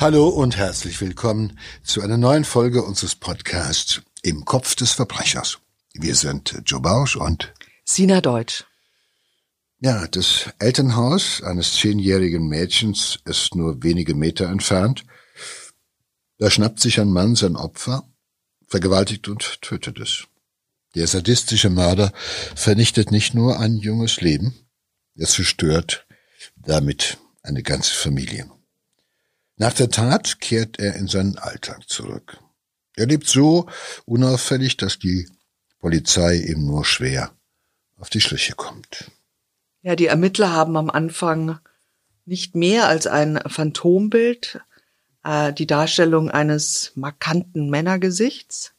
Hallo und herzlich willkommen zu einer neuen Folge unseres Podcasts Im Kopf des Verbrechers. Wir sind Joe Bausch und Sina Deutsch. Ja, das Elternhaus eines zehnjährigen Mädchens ist nur wenige Meter entfernt. Da schnappt sich ein Mann sein Opfer, vergewaltigt und tötet es. Der sadistische Mörder vernichtet nicht nur ein junges Leben, er zerstört damit eine ganze Familie. Nach der Tat kehrt er in seinen Alltag zurück. Er lebt so unauffällig, dass die Polizei ihm nur schwer auf die Schliche kommt. Ja, die Ermittler haben am Anfang nicht mehr als ein Phantombild, äh, die Darstellung eines markanten Männergesichts.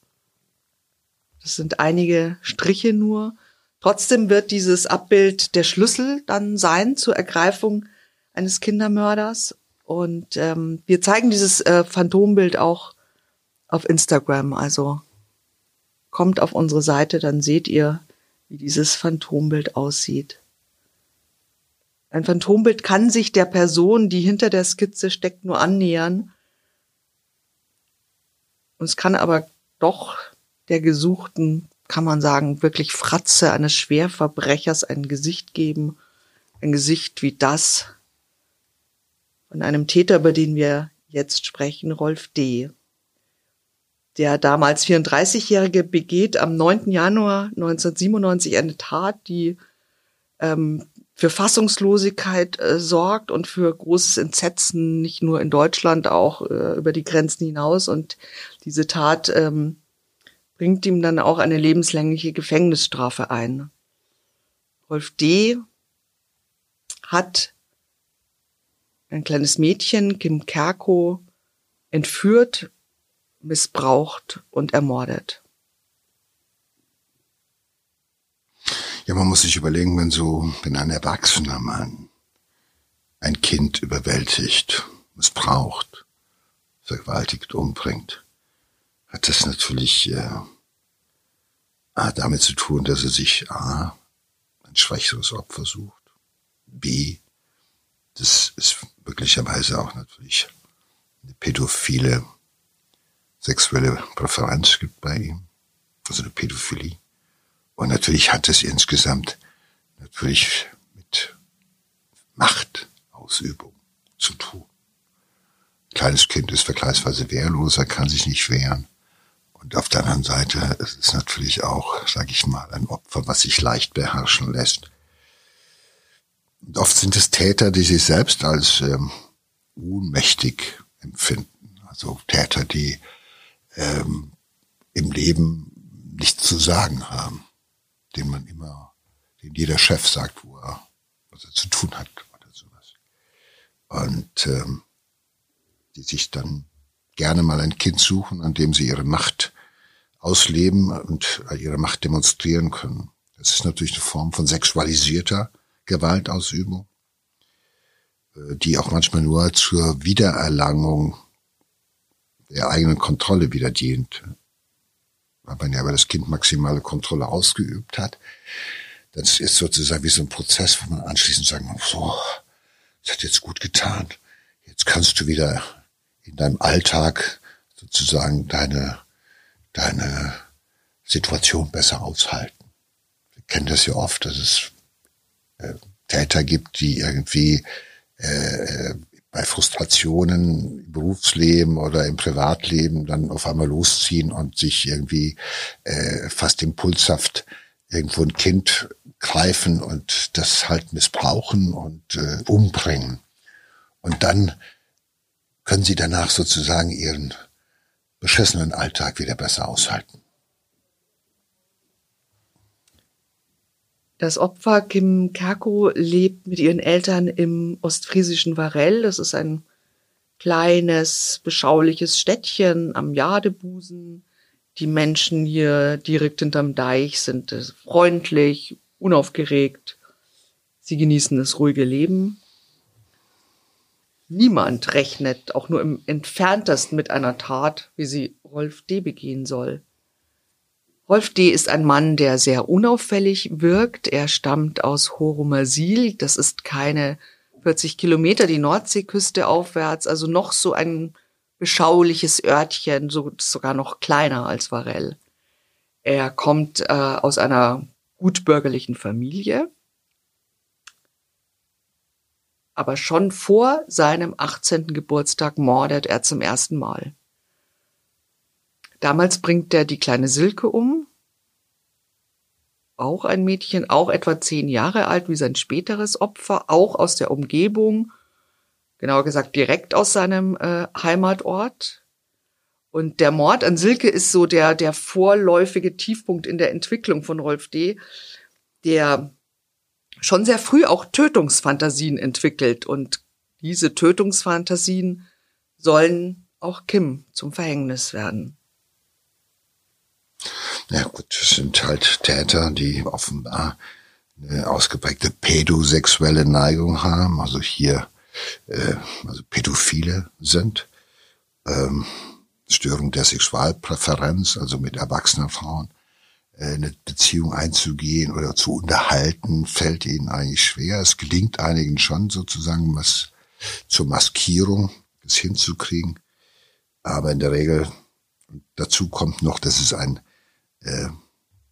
Das sind einige Striche nur. Trotzdem wird dieses Abbild der Schlüssel dann sein zur Ergreifung eines Kindermörders. Und ähm, wir zeigen dieses äh, Phantombild auch auf Instagram. Also kommt auf unsere Seite, dann seht ihr, wie dieses Phantombild aussieht. Ein Phantombild kann sich der Person, die hinter der Skizze steckt, nur annähern. Und es kann aber doch der gesuchten, kann man sagen, wirklich Fratze eines Schwerverbrechers ein Gesicht geben. Ein Gesicht wie das von einem Täter, über den wir jetzt sprechen, Rolf D. Der damals 34-Jährige begeht am 9. Januar 1997 eine Tat, die ähm, für Fassungslosigkeit äh, sorgt und für großes Entsetzen, nicht nur in Deutschland, auch äh, über die Grenzen hinaus. Und diese Tat ähm, bringt ihm dann auch eine lebenslängliche Gefängnisstrafe ein. Rolf D. hat ein kleines Mädchen, Kim Kerko, entführt, missbraucht und ermordet. Ja, man muss sich überlegen, wenn so, wenn ein erwachsener Mann ein Kind überwältigt, missbraucht, vergewaltigt, umbringt, hat das natürlich äh, damit zu tun, dass er sich A, ein schwächeres Opfer sucht, B, das ist möglicherweise auch natürlich eine pädophile sexuelle Präferenz gibt bei ihm, also eine Pädophilie. Und natürlich hat es insgesamt natürlich mit Machtausübung zu tun. Ein kleines Kind ist vergleichsweise wehrloser, kann sich nicht wehren. Und auf der anderen Seite ist es natürlich auch, sage ich mal, ein Opfer, was sich leicht beherrschen lässt. Oft sind es Täter, die sich selbst als ähm, ohnmächtig empfinden. Also Täter, die ähm, im Leben nichts zu sagen haben den man immer, den jeder Chef sagt, wo er, was er zu tun hat oder sowas. Und ähm, die sich dann gerne mal ein Kind suchen, an dem sie ihre Macht ausleben und ihre Macht demonstrieren können. Das ist natürlich eine Form von sexualisierter Gewaltausübung, äh, die auch manchmal nur zur Wiedererlangung der eigenen Kontrolle wieder dient weil man ja über das Kind maximale Kontrolle ausgeübt hat. Das ist sozusagen wie so ein Prozess, wo man anschließend sagen so, das hat jetzt gut getan. Jetzt kannst du wieder in deinem Alltag sozusagen deine, deine Situation besser aushalten. Wir kennen das ja oft, dass es äh, Täter gibt, die irgendwie äh, bei Frustrationen im Berufsleben oder im Privatleben dann auf einmal losziehen und sich irgendwie äh, fast impulshaft irgendwo ein Kind greifen und das halt missbrauchen und äh, umbringen. Und dann können sie danach sozusagen ihren beschissenen Alltag wieder besser aushalten. Das Opfer Kim Kerko lebt mit ihren Eltern im ostfriesischen Varell. Das ist ein kleines, beschauliches Städtchen am Jadebusen. Die Menschen hier direkt hinterm Deich sind freundlich, unaufgeregt. Sie genießen das ruhige Leben. Niemand rechnet auch nur im entferntesten mit einer Tat, wie sie Rolf D. begehen soll. Rolf D. ist ein Mann, der sehr unauffällig wirkt. Er stammt aus Horomersil. Das ist keine 40 Kilometer die Nordseeküste aufwärts, also noch so ein beschauliches Örtchen, so, sogar noch kleiner als Varell. Er kommt äh, aus einer gutbürgerlichen Familie, aber schon vor seinem 18. Geburtstag mordet er zum ersten Mal. Damals bringt er die kleine Silke um, auch ein Mädchen, auch etwa zehn Jahre alt wie sein späteres Opfer, auch aus der Umgebung, genauer gesagt direkt aus seinem äh, Heimatort. Und der Mord an Silke ist so der, der vorläufige Tiefpunkt in der Entwicklung von Rolf D., der schon sehr früh auch Tötungsfantasien entwickelt. Und diese Tötungsfantasien sollen auch Kim zum Verhängnis werden. Ja gut, das sind halt Täter, die offenbar eine ausgeprägte pädosexuelle Neigung haben, also hier äh, also Pädophile sind. Ähm, Störung der Sexualpräferenz, also mit erwachsenen Frauen äh, eine Beziehung einzugehen oder zu unterhalten, fällt ihnen eigentlich schwer. Es gelingt einigen schon sozusagen was zur Maskierung, das hinzukriegen. Aber in der Regel dazu kommt noch, dass es ein äh,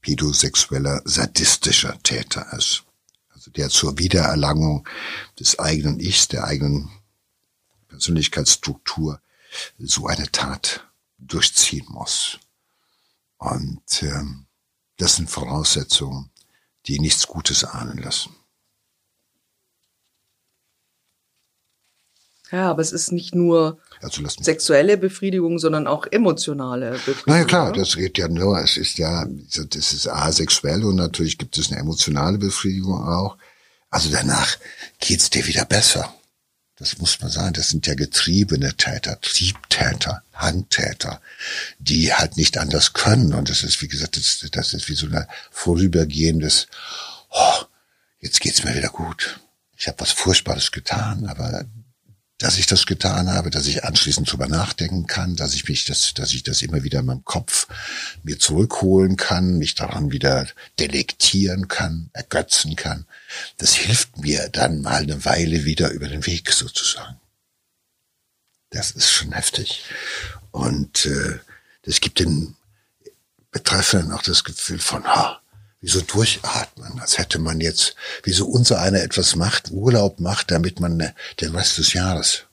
pädosexueller, sadistischer Täter ist. Also der zur Wiedererlangung des eigenen Ichs, der eigenen Persönlichkeitsstruktur so eine Tat durchziehen muss. Und ähm, das sind Voraussetzungen, die nichts Gutes ahnen lassen. Ja, aber es ist nicht nur also sexuelle Befriedigung, sondern auch emotionale Befriedigung. Naja klar, das geht ja nur, es ist ja, das ist asexuell und natürlich gibt es eine emotionale Befriedigung auch. Also danach geht's dir wieder besser. Das muss man sagen, das sind ja getriebene Täter, Triebtäter, Handtäter, die halt nicht anders können. Und das ist, wie gesagt, das, das ist wie so ein vorübergehendes, oh, jetzt geht's mir wieder gut. Ich habe was Furchtbares getan, aber dass ich das getan habe, dass ich anschließend drüber nachdenken kann, dass ich mich das, dass ich das immer wieder in meinem Kopf mir zurückholen kann, mich daran wieder delektieren kann, ergötzen kann. Das hilft mir dann mal eine Weile wieder über den Weg sozusagen. Das ist schon heftig. Und äh, das gibt den Betreffenden auch das Gefühl von, ha, wie so durchatmen, als hätte man jetzt, wie so unser einer etwas macht, Urlaub macht, damit man äh, den Rest des Jahres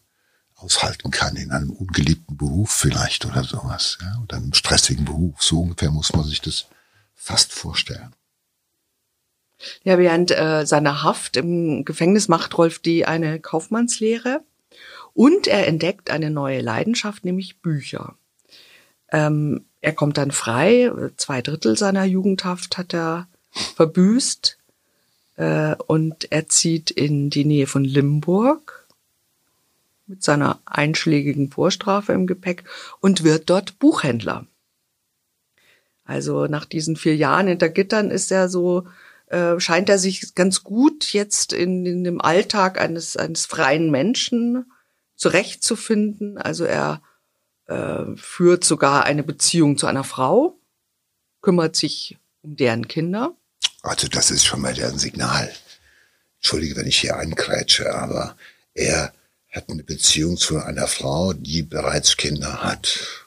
aushalten kann in einem ungeliebten Beruf vielleicht oder sowas, ja, oder einem stressigen Beruf. So ungefähr muss man sich das fast vorstellen. Ja, während äh, seiner Haft im Gefängnis macht Rolf D. eine Kaufmannslehre und er entdeckt eine neue Leidenschaft, nämlich Bücher. Ähm, er kommt dann frei, zwei Drittel seiner Jugendhaft hat er verbüßt äh, und er zieht in die Nähe von Limburg mit seiner einschlägigen Vorstrafe im Gepäck und wird dort Buchhändler. Also nach diesen vier Jahren hinter Gittern ist er so, äh, scheint er sich ganz gut jetzt in, in dem Alltag eines, eines freien Menschen zurechtzufinden. Also er äh, führt sogar eine Beziehung zu einer Frau, kümmert sich um deren Kinder. Also das ist schon mal deren Signal. Entschuldige, wenn ich hier einkrätsche, aber er hat eine Beziehung zu einer Frau, die bereits Kinder hat.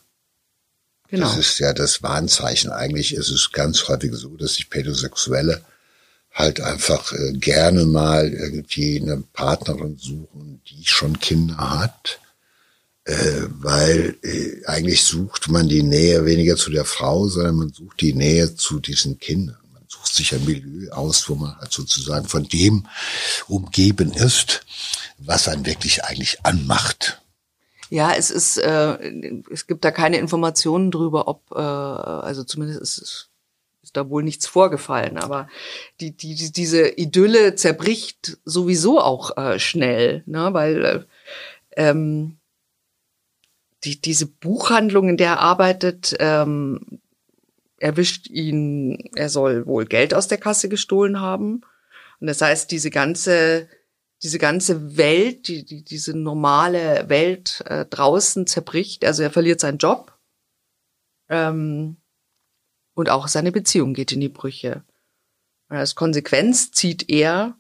Genau. Das ist ja das Warnzeichen. Eigentlich ist es ganz häufig so, dass sich Pädosexuelle halt einfach äh, gerne mal irgendwie eine Partnerin suchen, die schon Kinder hat äh, weil äh, eigentlich sucht man die Nähe weniger zu der Frau, sondern man sucht die Nähe zu diesen Kindern. Man sucht sich ein Milieu aus, wo man halt sozusagen von dem umgeben ist, was einen wirklich eigentlich anmacht. Ja, es ist, äh, es gibt da keine Informationen drüber, ob, äh, also zumindest ist es ist da wohl nichts vorgefallen, aber die, die, diese Idylle zerbricht sowieso auch äh, schnell, ne, weil äh, ähm, die, diese Buchhandlung, in der er arbeitet, ähm, erwischt ihn, er soll wohl Geld aus der Kasse gestohlen haben. Und das heißt, diese ganze, diese ganze Welt, die, die, diese normale Welt äh, draußen zerbricht. Also er verliert seinen Job. Ähm, und auch seine Beziehung geht in die Brüche. Und als Konsequenz zieht er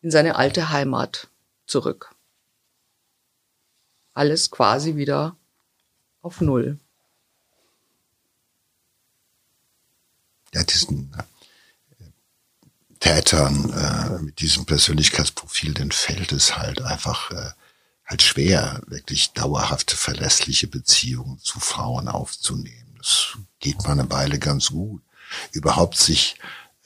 in seine alte Heimat zurück. Alles quasi wieder auf Null. Ja, diesen äh, Tätern äh, mit diesem Persönlichkeitsprofil, den fällt es halt einfach äh, halt schwer, wirklich dauerhafte, verlässliche Beziehungen zu Frauen aufzunehmen. Das geht mal eine Weile ganz gut. Überhaupt sich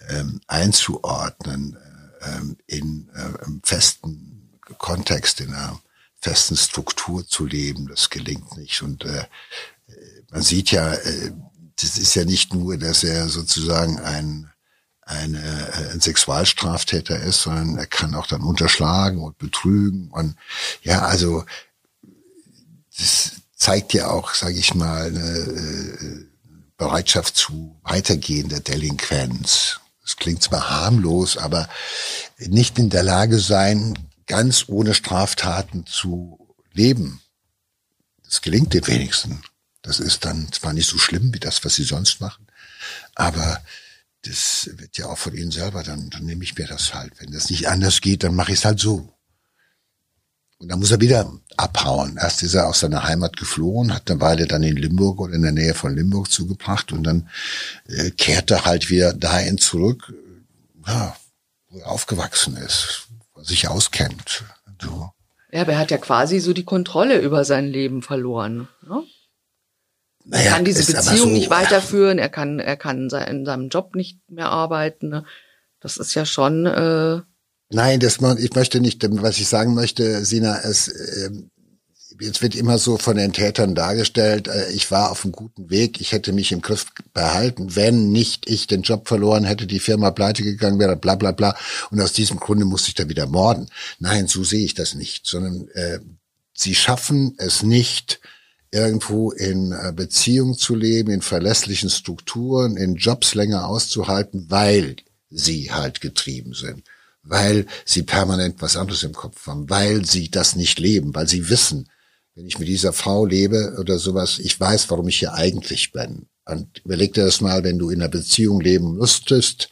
ähm, einzuordnen äh, ähm, in äh, festen Kontext, in einer festen Struktur zu leben, das gelingt nicht. Und äh, man sieht ja, äh, das ist ja nicht nur, dass er sozusagen ein, eine, äh, ein Sexualstraftäter ist, sondern er kann auch dann unterschlagen und betrügen. Und ja, also das zeigt ja auch, sage ich mal, eine äh, Bereitschaft zu weitergehender Delinquenz. Das klingt zwar harmlos, aber nicht in der Lage sein, ganz ohne Straftaten zu leben. Das gelingt den wenigsten. Das ist dann zwar nicht so schlimm wie das, was sie sonst machen, aber das wird ja auch von ihnen selber, dann, dann nehme ich mir das halt. Wenn das nicht anders geht, dann mache ich es halt so. Und dann muss er wieder abhauen. Erst ist er aus seiner Heimat geflohen, hat eine Weile dann in Limburg oder in der Nähe von Limburg zugebracht und dann äh, kehrt er halt wieder dahin zurück, ja, wo er aufgewachsen ist, sich auskennt. So. Ja, aber er hat ja quasi so die Kontrolle über sein Leben verloren. Ne? Naja, er kann diese Beziehung so, nicht weiterführen, er kann, er kann in seinem Job nicht mehr arbeiten. Ne? Das ist ja schon. Äh Nein, das ich möchte nicht, was ich sagen möchte, Sina, es äh, jetzt wird immer so von den Tätern dargestellt, äh, ich war auf einem guten Weg, ich hätte mich im Griff behalten, wenn nicht ich den Job verloren hätte, die Firma pleite gegangen wäre, bla bla bla. Und aus diesem Grunde musste ich da wieder morden. Nein, so sehe ich das nicht, sondern äh, sie schaffen es nicht, irgendwo in äh, Beziehung zu leben, in verlässlichen Strukturen, in Jobs länger auszuhalten, weil sie halt getrieben sind, weil sie permanent was anderes im Kopf haben, weil sie das nicht leben, weil sie wissen, wenn ich mit dieser Frau lebe oder sowas, ich weiß, warum ich hier eigentlich bin. Und überleg dir das mal, wenn du in einer Beziehung leben müsstest,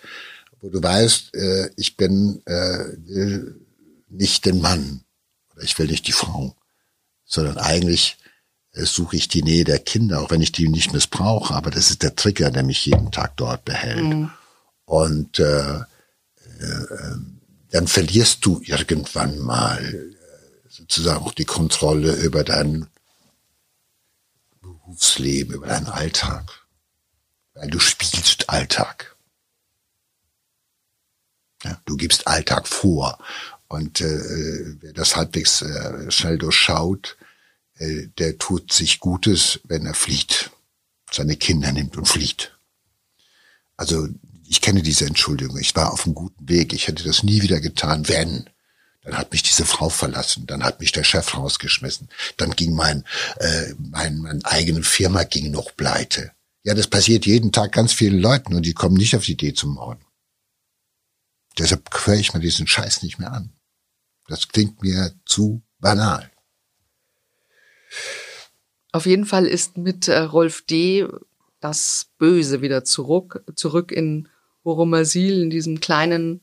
wo du weißt, äh, ich bin äh, nicht den Mann oder ich will nicht die Frau, sondern eigentlich äh, suche ich die Nähe der Kinder, auch wenn ich die nicht missbrauche, aber das ist der Trigger, der mich jeden Tag dort behält. Mhm. Und äh, äh, dann verlierst du irgendwann mal äh, sozusagen auch die Kontrolle über dein Berufsleben, über deinen Alltag. Weil du spielst Alltag. Ja, du gibst Alltag vor. Und äh, wer das halbwegs äh, schnell durchschaut, äh, der tut sich Gutes, wenn er flieht, seine Kinder nimmt und flieht. Also ich kenne diese Entschuldigung. Ich war auf einem guten Weg. Ich hätte das nie wieder getan, wenn. Dann hat mich diese Frau verlassen, dann hat mich der Chef rausgeschmissen, dann ging mein, äh, mein, mein eigene Firma ging noch pleite. Ja, das passiert jeden Tag ganz vielen Leuten und die kommen nicht auf die Idee zum Morden. Deshalb höre ich mir diesen Scheiß nicht mehr an. Das klingt mir zu banal. Auf jeden Fall ist mit äh, Rolf D. das Böse wieder zurück, zurück in Horomasil, in diesem kleinen,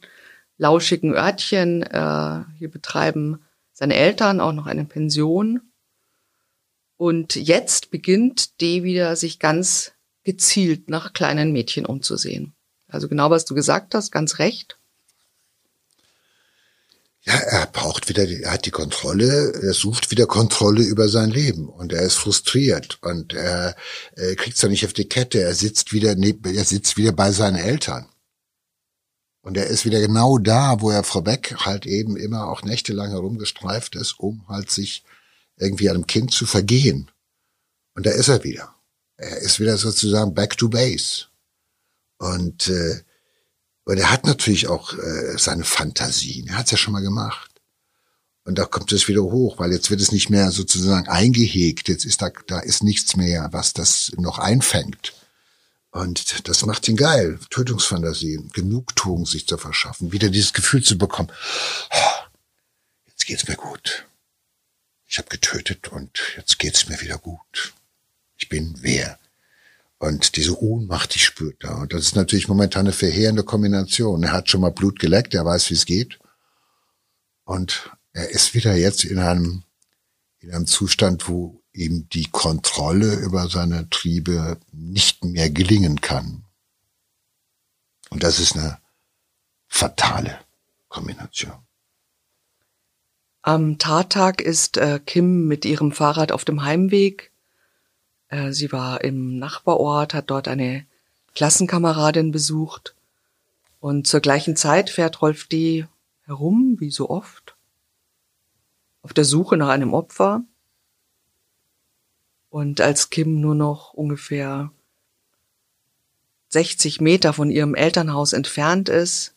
lauschigen Örtchen. Äh, hier betreiben seine Eltern auch noch eine Pension. Und jetzt beginnt D wieder sich ganz gezielt nach kleinen Mädchen umzusehen. Also genau, was du gesagt hast, ganz recht. Ja, er braucht wieder, er hat die Kontrolle, er sucht wieder Kontrolle über sein Leben und er ist frustriert und er, er kriegt es nicht auf die Kette. Er sitzt wieder neben, er sitzt wieder bei seinen Eltern. Und er ist wieder genau da, wo er vorweg halt eben immer auch nächtelang herumgestreift ist, um halt sich irgendwie einem Kind zu vergehen. Und da ist er wieder. Er ist wieder sozusagen back to base. Und äh, und er hat natürlich auch äh, seine Fantasien. Er hat es ja schon mal gemacht. Und da kommt es wieder hoch, weil jetzt wird es nicht mehr sozusagen eingehegt. Jetzt ist da, da ist nichts mehr, was das noch einfängt. Und das macht ihn geil. Tötungsfantasien, Genugtuung sich zu verschaffen, wieder dieses Gefühl zu bekommen. Jetzt geht's mir gut. Ich habe getötet und jetzt geht's mir wieder gut. Ich bin wer? Und diese Ohnmacht, die spürt da. Und das ist natürlich momentan eine verheerende Kombination. Er hat schon mal Blut geleckt, er weiß, wie es geht. Und er ist wieder jetzt in einem, in einem Zustand, wo ihm die Kontrolle über seine Triebe nicht mehr gelingen kann. Und das ist eine fatale Kombination. Am Tattag ist äh, Kim mit ihrem Fahrrad auf dem Heimweg. Äh, sie war im Nachbarort, hat dort eine Klassenkameradin besucht. Und zur gleichen Zeit fährt Rolf D. herum, wie so oft, auf der Suche nach einem Opfer. Und als Kim nur noch ungefähr 60 Meter von ihrem Elternhaus entfernt ist,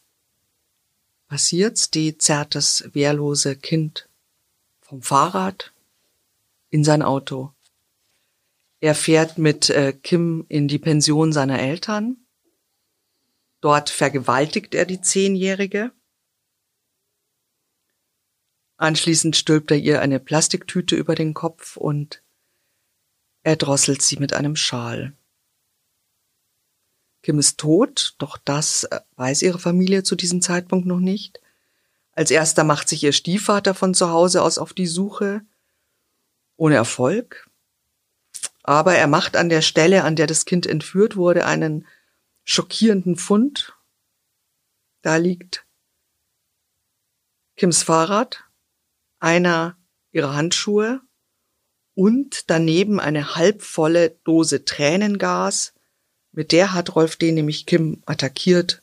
passiert's, die zerrt das wehrlose Kind vom Fahrrad in sein Auto. Er fährt mit äh, Kim in die Pension seiner Eltern. Dort vergewaltigt er die Zehnjährige. Anschließend stülpt er ihr eine Plastiktüte über den Kopf und er drosselt sie mit einem Schal. Kim ist tot, doch das äh, weiß ihre Familie zu diesem Zeitpunkt noch nicht. Als erster macht sich ihr Stiefvater von zu Hause aus auf die Suche. Ohne Erfolg. Aber er macht an der Stelle, an der das Kind entführt wurde, einen schockierenden Fund. Da liegt Kims Fahrrad, einer ihrer Handschuhe und daneben eine halbvolle Dose Tränengas. Mit der hat Rolf D. nämlich Kim attackiert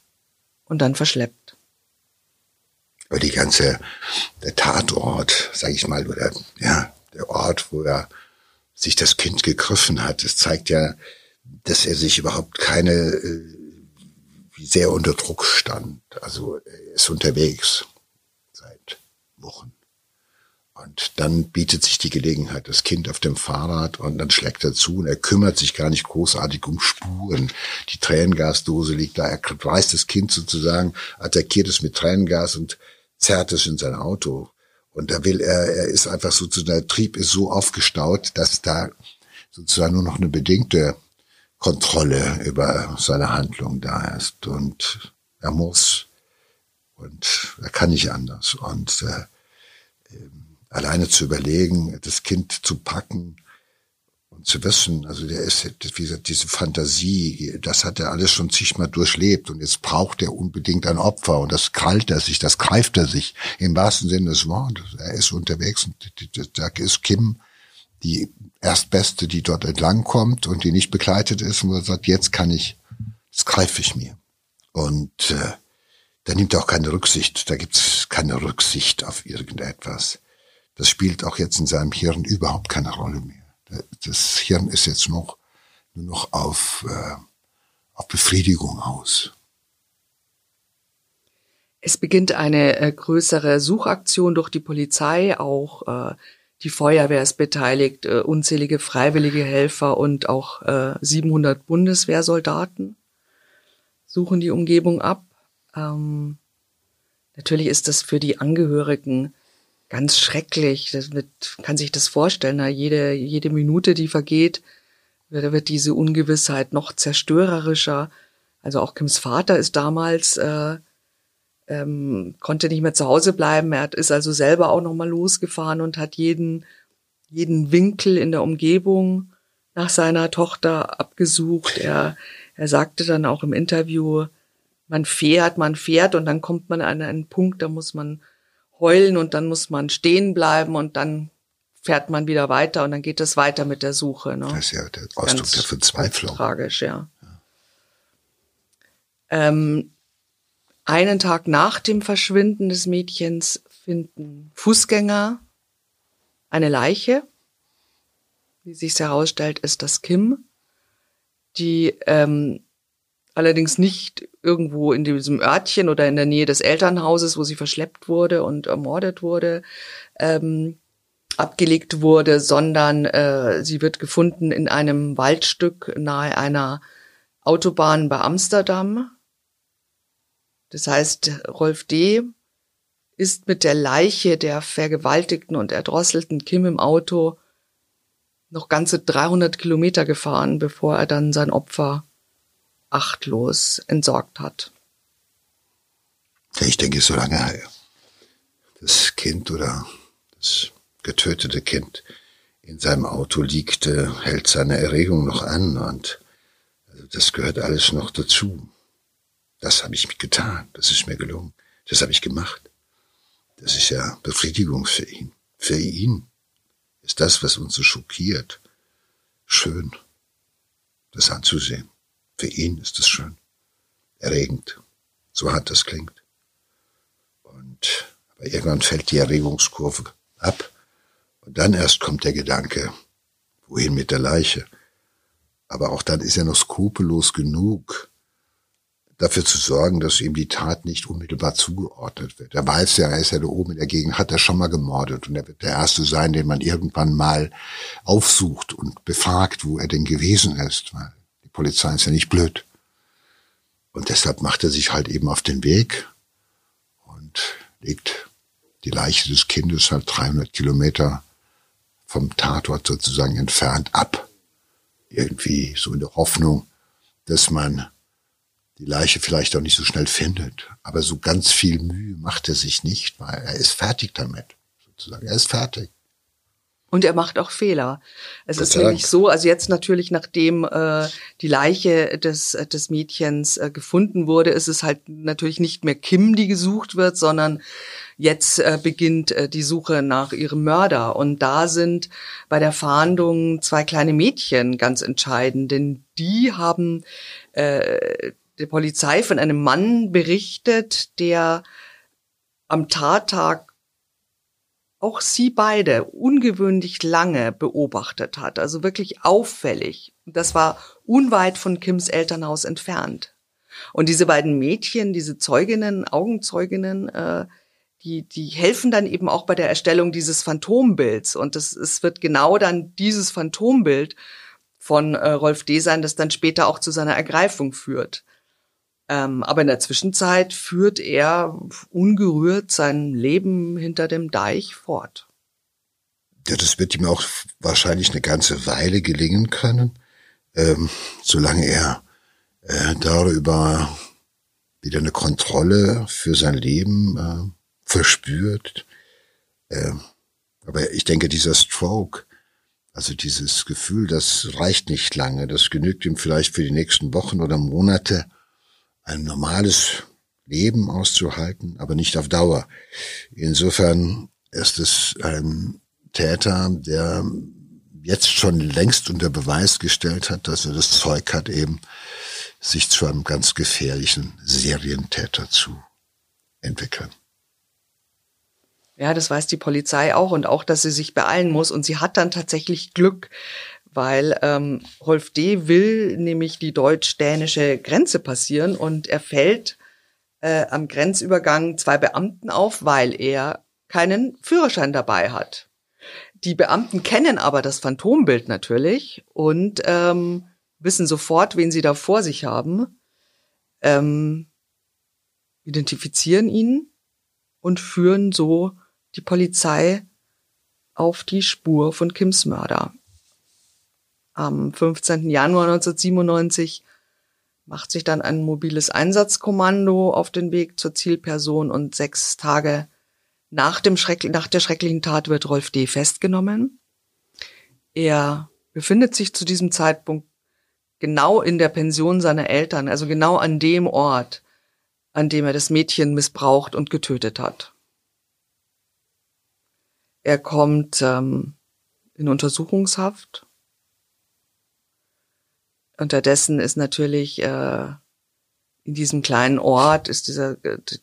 und dann verschleppt. Aber die ganze, der Tatort, sag ich mal, oder ja, der Ort, wo er sich das Kind gegriffen hat, das zeigt ja, dass er sich überhaupt keine, äh, sehr unter Druck stand. Also er ist unterwegs seit Wochen. Und dann bietet sich die Gelegenheit, das Kind auf dem Fahrrad und dann schlägt er zu und er kümmert sich gar nicht großartig um Spuren. Die Tränengasdose liegt da, er reißt das Kind sozusagen, attackiert es mit Tränengas und zerrt es in sein Auto. Und da will er, er ist einfach sozusagen, der Trieb ist so aufgestaut, dass da sozusagen nur noch eine bedingte Kontrolle über seine Handlung da ist. Und er muss und er kann nicht anders. Und äh, alleine zu überlegen, das Kind zu packen und zu wissen, also der ist, wie gesagt, diese Fantasie, das hat er alles schon zigmal durchlebt und jetzt braucht er unbedingt ein Opfer und das krallt er sich, das greift er sich im wahrsten Sinne des Wortes. Er ist unterwegs und da ist Kim die erstbeste, die dort entlang kommt und die nicht begleitet ist und sagt, jetzt kann ich, das greife ich mir. Und äh, da nimmt er auch keine Rücksicht, da gibt's keine Rücksicht auf irgendetwas das spielt auch jetzt in seinem Hirn überhaupt keine Rolle mehr. Das Hirn ist jetzt noch nur noch auf, äh, auf Befriedigung aus. Es beginnt eine äh, größere Suchaktion durch die Polizei, auch äh, die Feuerwehr ist beteiligt, äh, unzählige freiwillige Helfer und auch äh, 700 Bundeswehrsoldaten suchen die Umgebung ab. Ähm, natürlich ist das für die Angehörigen ganz schrecklich. Das wird, kann sich das vorstellen. Na, jede, jede Minute, die vergeht, wird, wird diese Ungewissheit noch zerstörerischer. Also auch Kims Vater ist damals äh, ähm, konnte nicht mehr zu Hause bleiben. Er ist also selber auch noch mal losgefahren und hat jeden jeden Winkel in der Umgebung nach seiner Tochter abgesucht. Er er sagte dann auch im Interview, man fährt, man fährt und dann kommt man an einen Punkt, da muss man heulen und dann muss man stehen bleiben und dann fährt man wieder weiter und dann geht es weiter mit der Suche. Ne? Das ist ja der Ausdruck Ganz der Verzweiflung. Tragisch, ja. ja. Ähm, einen Tag nach dem Verschwinden des Mädchens finden Fußgänger eine Leiche. Wie sich herausstellt, ist das Kim, die ähm, allerdings nicht irgendwo in diesem Örtchen oder in der Nähe des Elternhauses, wo sie verschleppt wurde und ermordet wurde, ähm, abgelegt wurde, sondern äh, sie wird gefunden in einem Waldstück nahe einer Autobahn bei Amsterdam. Das heißt, Rolf D. ist mit der Leiche der vergewaltigten und erdrosselten Kim im Auto noch ganze 300 Kilometer gefahren, bevor er dann sein Opfer achtlos entsorgt hat. Ich denke, so lange das Kind oder das getötete Kind in seinem Auto liegt, hält seine Erregung noch an und also das gehört alles noch dazu. Das habe ich getan, das ist mir gelungen, das habe ich gemacht. Das ist ja Befriedigung für ihn. Für ihn ist das, was uns so schockiert, schön, das anzusehen. Für ihn ist es schön, erregend, so hart das klingt. Und aber irgendwann fällt die Erregungskurve ab und dann erst kommt der Gedanke, wohin mit der Leiche? Aber auch dann ist er noch skrupellos genug, dafür zu sorgen, dass ihm die Tat nicht unmittelbar zugeordnet wird. Er weiß ja, er ist ja da oben in der Gegend, hat er schon mal gemordet und er wird der Erste sein, den man irgendwann mal aufsucht und befragt, wo er denn gewesen ist, weil Polizei ist ja nicht blöd. Und deshalb macht er sich halt eben auf den Weg und legt die Leiche des Kindes halt 300 Kilometer vom Tatort sozusagen entfernt ab. Irgendwie so in der Hoffnung, dass man die Leiche vielleicht auch nicht so schnell findet. Aber so ganz viel Mühe macht er sich nicht, weil er ist fertig damit, sozusagen. Er ist fertig. Und er macht auch Fehler. Es ist nämlich so, also jetzt natürlich, nachdem äh, die Leiche des, des Mädchens äh, gefunden wurde, ist es halt natürlich nicht mehr Kim, die gesucht wird, sondern jetzt äh, beginnt äh, die Suche nach ihrem Mörder. Und da sind bei der Fahndung zwei kleine Mädchen ganz entscheidend, denn die haben äh, der Polizei von einem Mann berichtet, der am Tattag auch sie beide ungewöhnlich lange beobachtet hat, also wirklich auffällig. Das war unweit von Kims Elternhaus entfernt. Und diese beiden Mädchen, diese Zeuginnen, Augenzeuginnen, äh, die, die helfen dann eben auch bei der Erstellung dieses Phantombilds. Und es, es wird genau dann dieses Phantombild von äh, Rolf D. sein, das dann später auch zu seiner Ergreifung führt. Ähm, aber in der Zwischenzeit führt er ungerührt sein Leben hinter dem Deich fort. Ja, das wird ihm auch wahrscheinlich eine ganze Weile gelingen können, ähm, solange er äh, darüber wieder eine Kontrolle für sein Leben äh, verspürt. Äh, aber ich denke, dieser Stroke, also dieses Gefühl, das reicht nicht lange, das genügt ihm vielleicht für die nächsten Wochen oder Monate, ein normales Leben auszuhalten, aber nicht auf Dauer. Insofern ist es ein Täter, der jetzt schon längst unter Beweis gestellt hat, dass er das Zeug hat, eben sich zu einem ganz gefährlichen Serientäter zu entwickeln. Ja, das weiß die Polizei auch und auch, dass sie sich beeilen muss. Und sie hat dann tatsächlich Glück, weil ähm, Rolf D. will nämlich die deutsch-dänische Grenze passieren und er fällt äh, am Grenzübergang zwei Beamten auf, weil er keinen Führerschein dabei hat. Die Beamten kennen aber das Phantombild natürlich und ähm, wissen sofort, wen sie da vor sich haben, ähm, identifizieren ihn und führen so die Polizei auf die Spur von Kims Mörder am 15. Januar 1997 macht sich dann ein mobiles Einsatzkommando auf den Weg zur Zielperson und sechs Tage nach, dem Schreck nach der schrecklichen Tat wird Rolf D. festgenommen. Er befindet sich zu diesem Zeitpunkt genau in der Pension seiner Eltern, also genau an dem Ort, an dem er das Mädchen missbraucht und getötet hat. Er kommt ähm, in Untersuchungshaft Unterdessen ist natürlich äh, in diesem kleinen Ort ist dieser,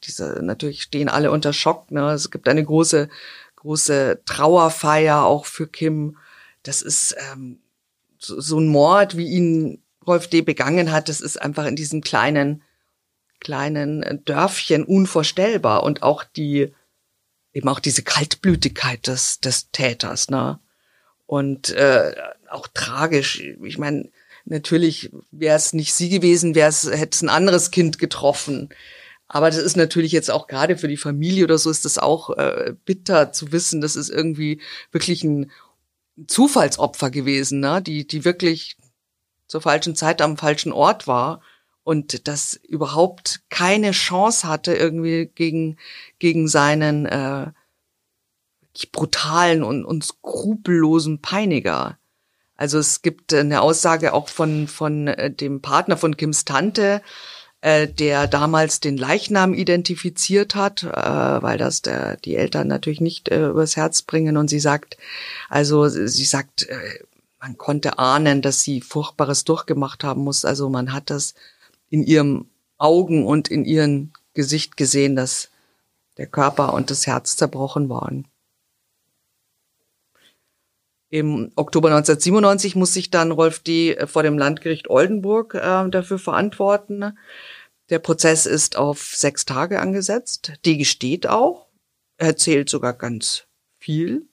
dieser natürlich stehen alle unter Schock. Ne? Es gibt eine große, große Trauerfeier auch für Kim. Das ist ähm, so, so ein Mord, wie ihn Rolf D. begangen hat. Das ist einfach in diesem kleinen, kleinen Dörfchen unvorstellbar und auch die eben auch diese Kaltblütigkeit des des Täters. Ne? Und äh, auch tragisch. Ich meine Natürlich wäre es nicht sie gewesen, wäre es, hätte es ein anderes Kind getroffen. Aber das ist natürlich jetzt auch gerade für die Familie oder so ist das auch äh, bitter zu wissen, das ist irgendwie wirklich ein Zufallsopfer gewesen, ne? die, die wirklich zur falschen Zeit am falschen Ort war und das überhaupt keine Chance hatte, irgendwie gegen, gegen seinen äh, brutalen und, und skrupellosen Peiniger. Also es gibt eine Aussage auch von, von äh, dem Partner von Kims Tante, äh, der damals den Leichnam identifiziert hat, äh, weil das der, die Eltern natürlich nicht äh, übers Herz bringen. Und sie sagt, also sie sagt, äh, man konnte ahnen, dass sie Furchtbares durchgemacht haben muss. Also man hat das in ihrem Augen und in ihrem Gesicht gesehen, dass der Körper und das Herz zerbrochen waren. Im Oktober 1997 muss sich dann Rolf D. vor dem Landgericht Oldenburg äh, dafür verantworten. Der Prozess ist auf sechs Tage angesetzt. Die gesteht auch, erzählt sogar ganz viel,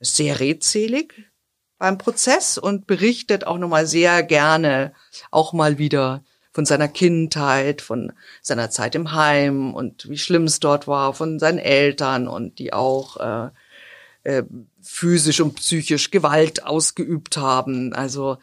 ist sehr redselig beim Prozess und berichtet auch nochmal sehr gerne auch mal wieder von seiner Kindheit, von seiner Zeit im Heim und wie schlimm es dort war, von seinen Eltern und die auch äh, äh, physisch und psychisch Gewalt ausgeübt haben. Also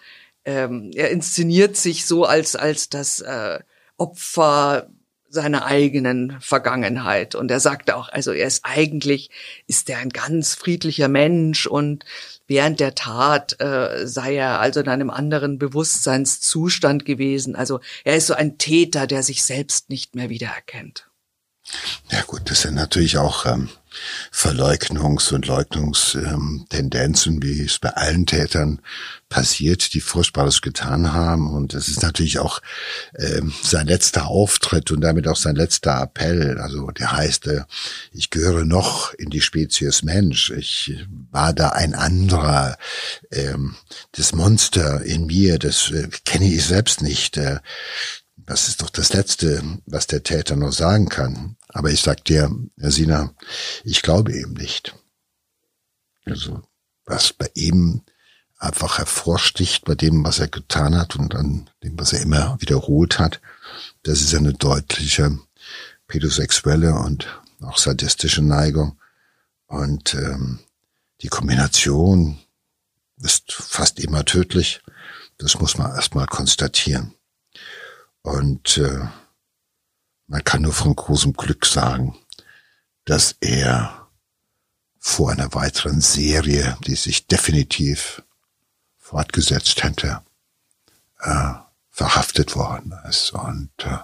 ähm, er inszeniert sich so als als das äh, Opfer seiner eigenen Vergangenheit. Und er sagte auch, also er ist eigentlich, ist er ein ganz friedlicher Mensch und während der Tat äh, sei er also in einem anderen Bewusstseinszustand gewesen. Also er ist so ein Täter, der sich selbst nicht mehr wiedererkennt. Ja gut, das sind natürlich auch ähm, Verleugnungs- und Leugnungstendenzen, wie es bei allen Tätern passiert, die Furchtbares getan haben. Und es ist natürlich auch ähm, sein letzter Auftritt und damit auch sein letzter Appell. Also der heißt, äh, ich gehöre noch in die Spezies Mensch. Ich war da ein anderer. Ähm, das Monster in mir, das äh, kenne ich selbst nicht. Äh, das ist doch das Letzte, was der Täter noch sagen kann. Aber ich sag dir, Herr Sina, ich glaube eben nicht. Also, was bei ihm einfach hervorsticht, bei dem, was er getan hat und an dem, was er immer wiederholt hat, das ist eine deutliche pädosexuelle und auch sadistische Neigung. Und ähm, die Kombination ist fast immer tödlich. Das muss man erstmal konstatieren. Und äh, man kann nur von großem Glück sagen, dass er vor einer weiteren Serie, die sich definitiv fortgesetzt hätte, äh, verhaftet worden ist. Und äh,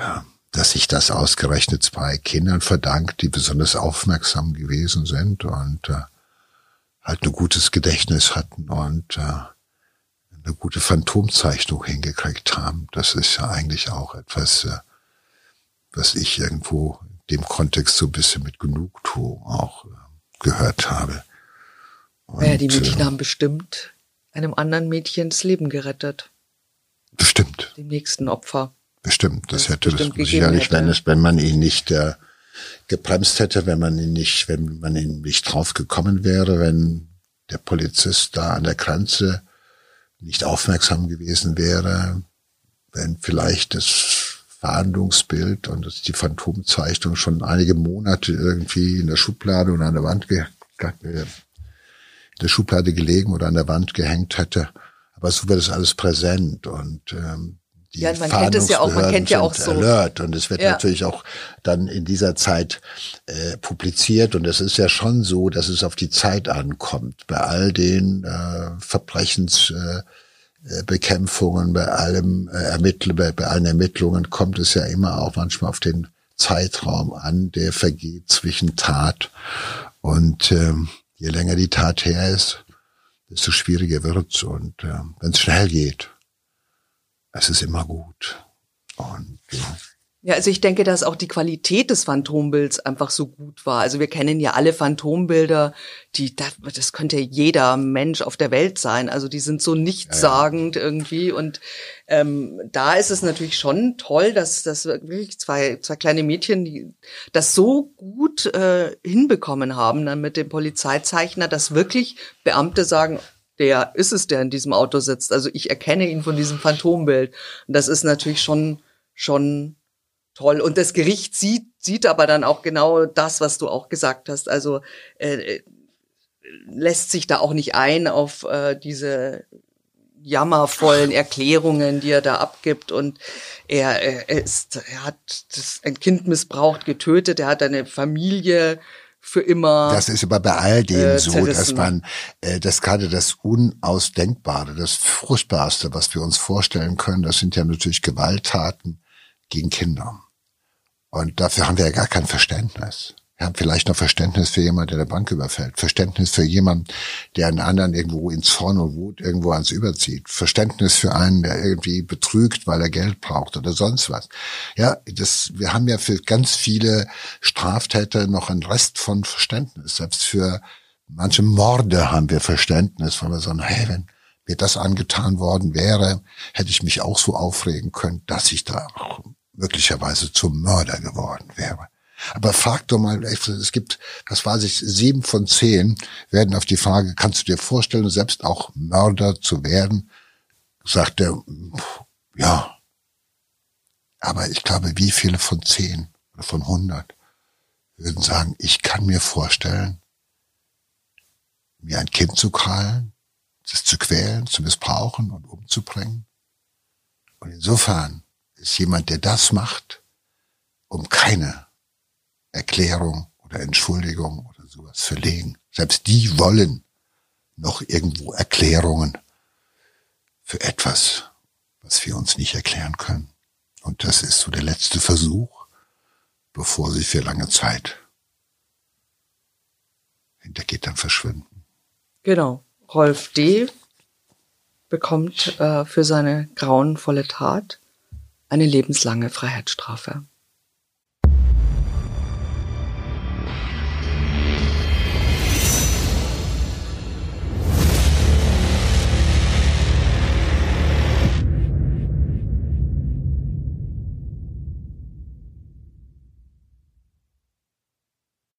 äh, dass sich das ausgerechnet zwei Kindern verdankt, die besonders aufmerksam gewesen sind und äh, halt ein gutes Gedächtnis hatten und äh, eine gute Phantomzeichnung hingekriegt haben. Das ist ja eigentlich auch etwas, äh, was ich irgendwo in dem Kontext so ein bisschen mit Genugtuung auch äh, gehört habe. Und, ja, die Mädchen äh, haben bestimmt einem anderen Mädchen das Leben gerettet. Bestimmt. Dem nächsten Opfer. Bestimmt. Das, das hätte das sicherlich, wenn es, wenn man ihn nicht äh, gebremst hätte, wenn man ihn nicht, wenn man ihn nicht drauf gekommen wäre, wenn der Polizist da an der Grenze nicht aufmerksam gewesen wäre, wenn vielleicht das Verhandlungsbild und die Phantomzeichnung schon einige Monate irgendwie in der Schublade oder an der Wand ge in der Schublade gelegen oder an der Wand gehängt hätte. Aber so wird es alles präsent und ähm, die ja, man kennt es ja auch, man kennt ja auch so. Alert und es wird ja. natürlich auch dann in dieser Zeit äh, publiziert und es ist ja schon so, dass es auf die Zeit ankommt. Bei all den äh, Verbrechensbekämpfungen, äh, bei allem äh, Ermitteln, bei, bei allen Ermittlungen kommt es ja immer auch manchmal auf den Zeitraum an, der vergeht zwischen Tat und ähm, je länger die Tat her ist, desto schwieriger wird's und äh, wenn es schnell geht es ist immer gut. Und ja. Ja, also ich denke, dass auch die Qualität des Phantombilds einfach so gut war. Also wir kennen ja alle Phantombilder, die das, das könnte jeder Mensch auf der Welt sein. Also die sind so nichtssagend ja, ja. irgendwie. Und ähm, da ist es natürlich schon toll, dass dass wirklich zwei zwei kleine Mädchen, die das so gut äh, hinbekommen haben, dann mit dem Polizeizeichner, dass wirklich Beamte sagen, der ist es, der in diesem Auto sitzt. Also ich erkenne ihn von diesem Phantombild. Und das ist natürlich schon, schon toll. Und das Gericht sieht, sieht aber dann auch genau das, was du auch gesagt hast. Also äh, lässt sich da auch nicht ein auf äh, diese jammervollen Erklärungen, die er da abgibt. Und er, er ist, er hat das, ein Kind missbraucht, getötet, er hat eine Familie für immer. Das ist aber bei all dem äh, so, dass man, äh, das gerade das Unausdenkbare, das Furchtbarste, was wir uns vorstellen können, das sind ja natürlich Gewalttaten gegen Kinder. Und dafür haben wir ja gar kein Verständnis. Haben vielleicht noch Verständnis für jemanden, der eine Bank überfällt. Verständnis für jemanden, der einen anderen irgendwo ins Zorn und Wut irgendwo ans Überzieht. Verständnis für einen, der irgendwie betrügt, weil er Geld braucht oder sonst was. Ja, das, wir haben ja für ganz viele Straftäter noch einen Rest von Verständnis. Selbst für manche Morde haben wir Verständnis, weil wir sagen, hey, wenn mir das angetan worden wäre, hätte ich mich auch so aufregen können, dass ich da möglicherweise zum Mörder geworden wäre. Aber frag doch mal, es gibt, das weiß ich, sieben von zehn werden auf die Frage, kannst du dir vorstellen, selbst auch Mörder zu werden? Sagt er, ja. Aber ich glaube, wie viele von zehn oder von hundert würden sagen, ich kann mir vorstellen, mir ein Kind zu krallen, es zu quälen, zu missbrauchen und umzubringen? Und insofern ist jemand, der das macht, um keine Erklärung oder Entschuldigung oder sowas verlegen. Selbst die wollen noch irgendwo Erklärungen für etwas, was wir uns nicht erklären können. Und das ist so der letzte Versuch, bevor sie für lange Zeit hinter Gittern verschwinden. Genau. Rolf D. bekommt äh, für seine grauenvolle Tat eine lebenslange Freiheitsstrafe.